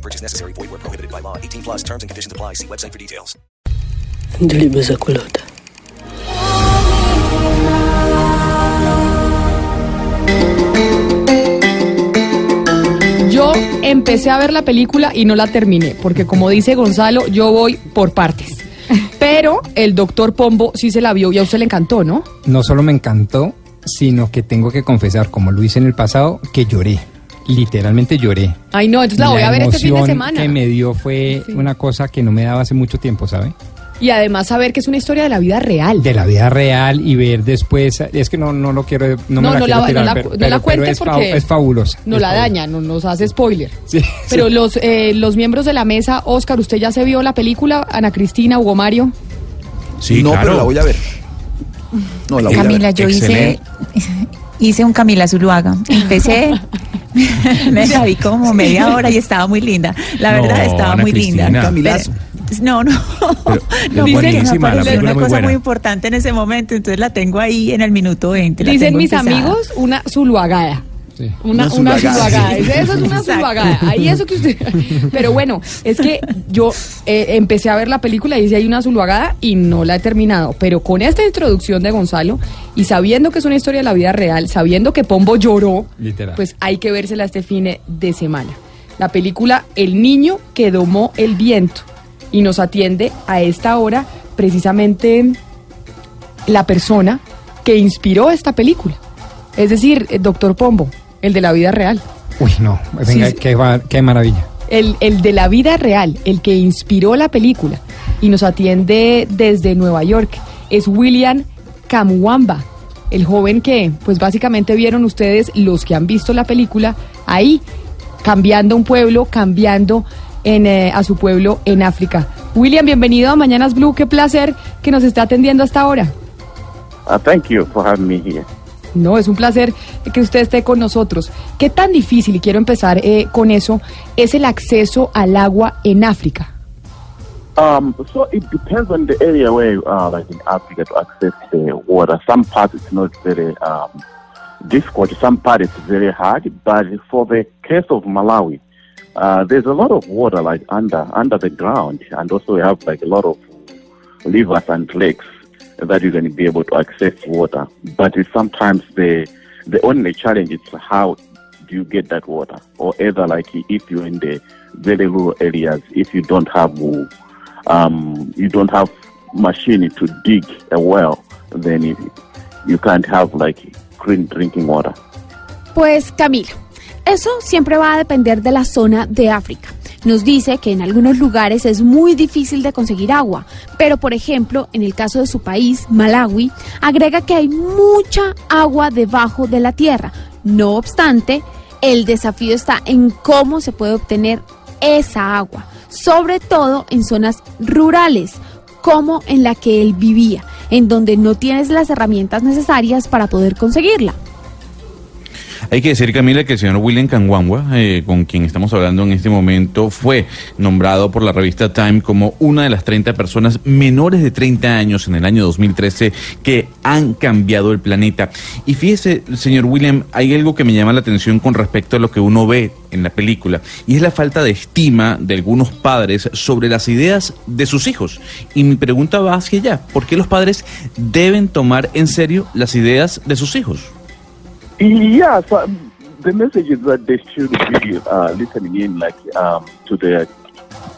No purchase necessary. Void where prohibited by law. 18 plus terms and conditions apply. See website for details. Dili esa culota. Yo empecé a ver la película y no la terminé, porque como dice Gonzalo, yo voy por partes. Pero el doctor Pombo sí se la vio y a usted le encantó, ¿no? no solo me encantó, sino que tengo que confesar, como lo hice en el pasado, que lloré. Literalmente lloré. Ay, no, entonces la voy a ver este fin de emoción semana. que me dio fue Sí. una cosa que no me daba hace mucho tiempo, ¿sabe? Y además saber que es una historia de la vida real. De la vida real y ver después, es que no, no lo quiero, no, No, me la no quiero la- tirar, no la- pero, no la pero- pero cuente es, fa- porque es fabulosa. No es la fabulosa. daña, no nos hace spoiler. Sí, Pero sí. los, eh, los miembros de la mesa, Oscar, ¿usted ya se vio la película? Ana Cristina, Hugo Mario. Sí, no, claro. pero la voy a ver. No, la voy a Camila, ver. yo hice, hice un Camila Zuluaga. Empecé, me la vi como media hora y estaba muy linda. La No, verdad, estaba Ana muy linda. Camilazo. No, no. No, porque me película una muy cosa buena. muy importante en ese momento, entonces la tengo ahí en el minuto 20. la Dicen mis empezada. amigos, una Zuluagada. Sí. Una, Una zuluagada. Eso es una zuluagada. Ahí eso que usted. Pero bueno, es que yo eh, empecé a ver la película y dice hay una zuluagada y no la he terminado. Pero con esta introducción de Gonzalo y sabiendo que es una historia de la vida real, sabiendo que Pombo lloró, Literal. pues hay que vérsela este fin de semana. La película El niño que domó el viento. Y nos atiende a esta hora precisamente la persona que inspiró esta película. Es decir, el doctor Pombo, el de la vida real. Uy, no, venga, Sí, sí. qué, va- qué maravilla. El, el de la vida real, el que inspiró la película. Y nos atiende desde Nueva York. Es William Kamwamba, el joven que, pues básicamente vieron ustedes, los que han visto la película, ahí, cambiando un pueblo, cambiando en, eh, a su pueblo en África. William, bienvenido a Mañanas Blue. Qué placer que nos esté atendiendo hasta ahora. Uh, thank you for having me here. No, es un placer que usted esté con nosotros. ¿Qué tan difícil, y quiero empezar eh, con eso, es el acceso al agua en África? Um, so it depends on the area where you are, like in Africa, to access the water. Some parts it's not very um, difficult. Some parts it's very hard. But for the case of Malawi, uh, there's a lot of water like under under the ground, and also we have like a lot of rivers and lakes that you're going to be able to access water. But sometimes the the only challenge is how do you get that water, or either like if you're in the very rural areas, if you don't have um, you don't have machine to dig a well, then you, you can't have like clean drinking water. Pues Camilo, eso siempre va a depender de la zona de África. Nos dice que en algunos lugares es muy difícil de conseguir agua, pero por ejemplo, en el caso de su país, Malawi, agrega que hay mucha agua debajo de la tierra. No obstante, el desafío está en cómo se puede obtener esa agua, sobre todo en zonas rurales, como en la que él vivía, en donde no tienes las herramientas necesarias para poder conseguirla. Hay que decir, Camila, que el señor William Kangwangwa, eh, con quien estamos hablando en este momento, fue nombrado por la revista Time como una de las 30 personas menores de 30 años en el año 2013 que han cambiado el planeta. Y fíjese, señor William, hay algo que me llama la atención con respecto a lo que uno ve en la película, y es la falta de estima de algunos padres sobre las ideas de sus hijos. Y mi pregunta va hacia allá, ¿por qué los padres deben tomar en serio las ideas de sus hijos? Yeah, so um, the message is that they should be uh, listening in, like um, to their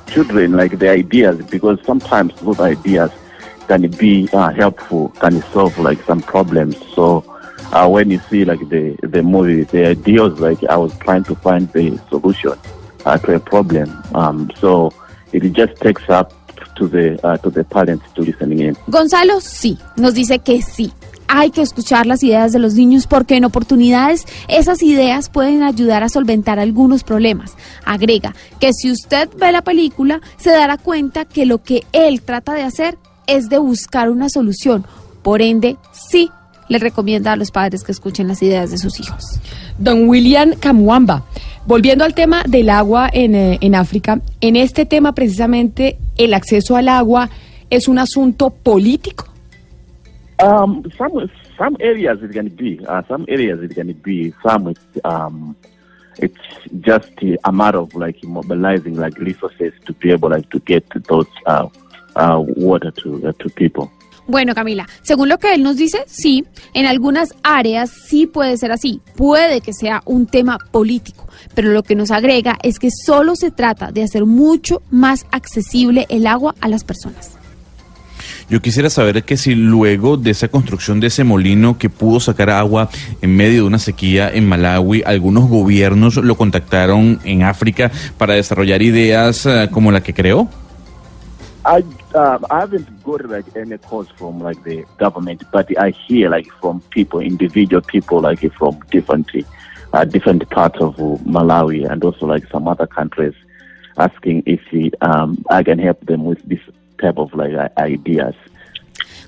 children, like their ideas, because sometimes those ideas can be uh, helpful, can solve like some problems. So uh, when you see like the the movie, the ideas, like I was trying to find the solution uh, to a problem. Um, so it just takes up to the uh, to the parents to listening in. Gonzalo sí, nos dice que sí. Hay que escuchar las ideas de los niños porque en oportunidades esas ideas pueden ayudar a solventar algunos problemas. Agrega que si usted ve la película se dará cuenta que lo que él trata de hacer es de buscar una solución. Por ende, sí le recomienda a los padres que escuchen las ideas de sus hijos. Don William Kamwamba, volviendo al tema del agua en, eh, en África, en este tema precisamente el acceso al agua es un asunto político. Um, some some areas it can be, uh, some areas it can be, some it's um, it's just a matter of like mobilizing like resources to be able like to get those uh, uh, water to uh, to people. Bueno, Camila, según lo que él nos dice, sí, en algunas áreas sí puede ser así, puede que sea un tema político, pero lo que nos agrega es que solo se trata de hacer mucho más accesible el agua a las personas. Yo quisiera saber que si luego de esa construcción de ese molino que pudo sacar agua en medio de una sequía en Malawi, algunos gobiernos lo contactaron en África para desarrollar ideas uh, como la que creó. I um, I haven't got like any calls from like the government, but I hear like from people, individual people, like from different uh, different parts of Malawi and also like some other countries, asking if um, I can help them with this type of like ideas.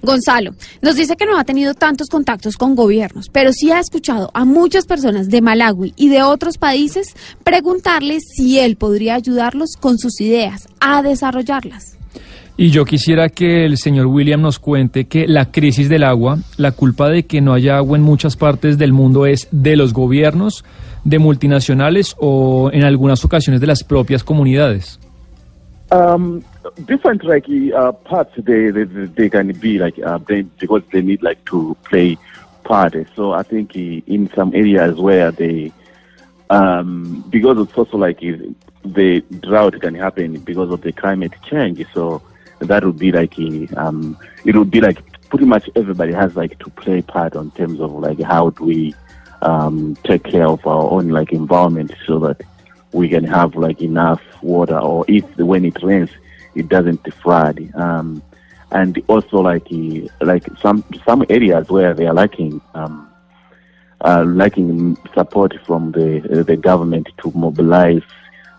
Gonzalo nos dice que no ha tenido tantos contactos con gobiernos, pero sí ha escuchado a muchas personas de Malawi y de otros países preguntarles si él podría ayudarlos con sus ideas a desarrollarlas. Y yo quisiera que el señor William nos cuente que la crisis del agua, la culpa de que no haya agua en muchas partes del mundo es de los gobiernos, de multinacionales o en algunas ocasiones de las propias comunidades. Um, different like uh, parts they, they they can be like uh, they, because they need like to play part. So I think in some areas where they um, because it's also like the drought can happen because of the climate change. So that would be like um, it would be like pretty much everybody has like to play part on terms of like how do we um, take care of our own like environment so that we can have like enough water or if when it rains it doesn't flood um, and also like like some some areas where they are lacking um, uh, lacking support from the uh, the government to mobilize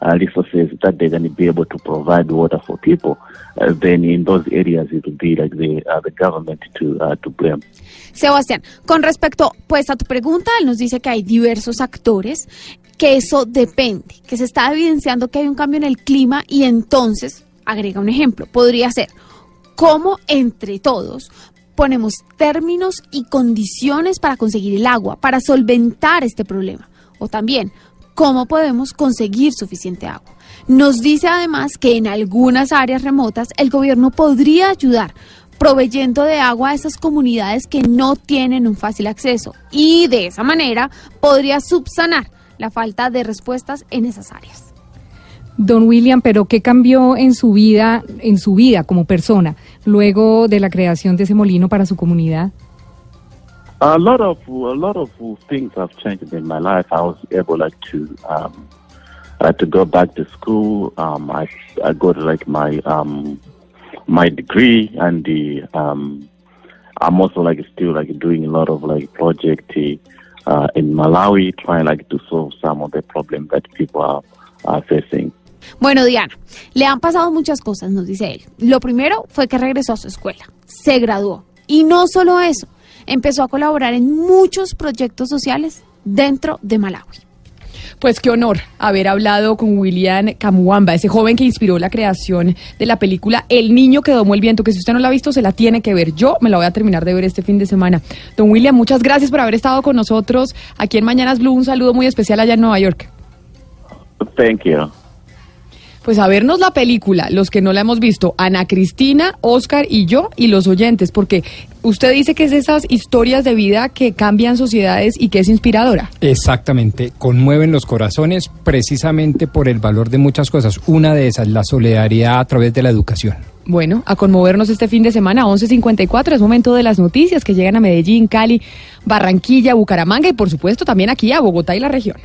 uh, resources that they're going to be able to provide water for people, uh, then in those areas it would be like the, uh, the government to, uh, to blame. Sebastián, con respecto pues a tu pregunta, él nos dice que hay diversos actores, que eso depende, que se está evidenciando que hay un cambio en el clima y entonces, agrega un ejemplo, podría ser cómo entre todos ponemos términos y condiciones para conseguir el agua, para solventar este problema. O también, cómo podemos conseguir suficiente agua. Nos dice además que en algunas áreas remotas el gobierno podría ayudar proveyendo de agua a esas comunidades que no tienen un fácil acceso y de esa manera podría subsanar la falta de respuestas en esas áreas. Don William, pero ¿qué cambió en su vida, en su vida como persona, luego de la creación de ese molino para su comunidad? A lot of a lot of things have changed in my life. I was able like to um, uh, to go back to school. Um, I I got like my um, my degree, and the um, I'm also like still like doing a lot of like project uh, in Malawi, trying like to solve some of the problems that people are, are facing. Bueno, Diana, le han pasado muchas cosas, nos dice él. Lo primero fue que regresó a su escuela, se graduó. Y no solo eso, empezó a colaborar en muchos proyectos sociales dentro de Malawi. Pues qué honor haber hablado con William Kamuamba, ese joven que inspiró la creación de la película El niño que domó el viento, que si usted no la ha visto se la tiene que ver. Yo me la voy a terminar de ver este fin de semana. Don William, muchas gracias por haber estado con nosotros aquí en Mañanas Blue. Un saludo muy especial allá en Nueva York. Thank you. Pues a vernos la película, los que no la hemos visto, Ana Cristina, Oscar y yo y los oyentes, porque usted dice que es esas historias de vida que cambian sociedades y que es inspiradora. Exactamente, conmueven los corazones precisamente por el valor de muchas cosas. Una de esas, la solidaridad a través de la educación. Bueno, a conmovernos este fin de semana, 11.54, es momento de las noticias que llegan a Medellín, Cali, Barranquilla, Bucaramanga y por supuesto también aquí a Bogotá y la región.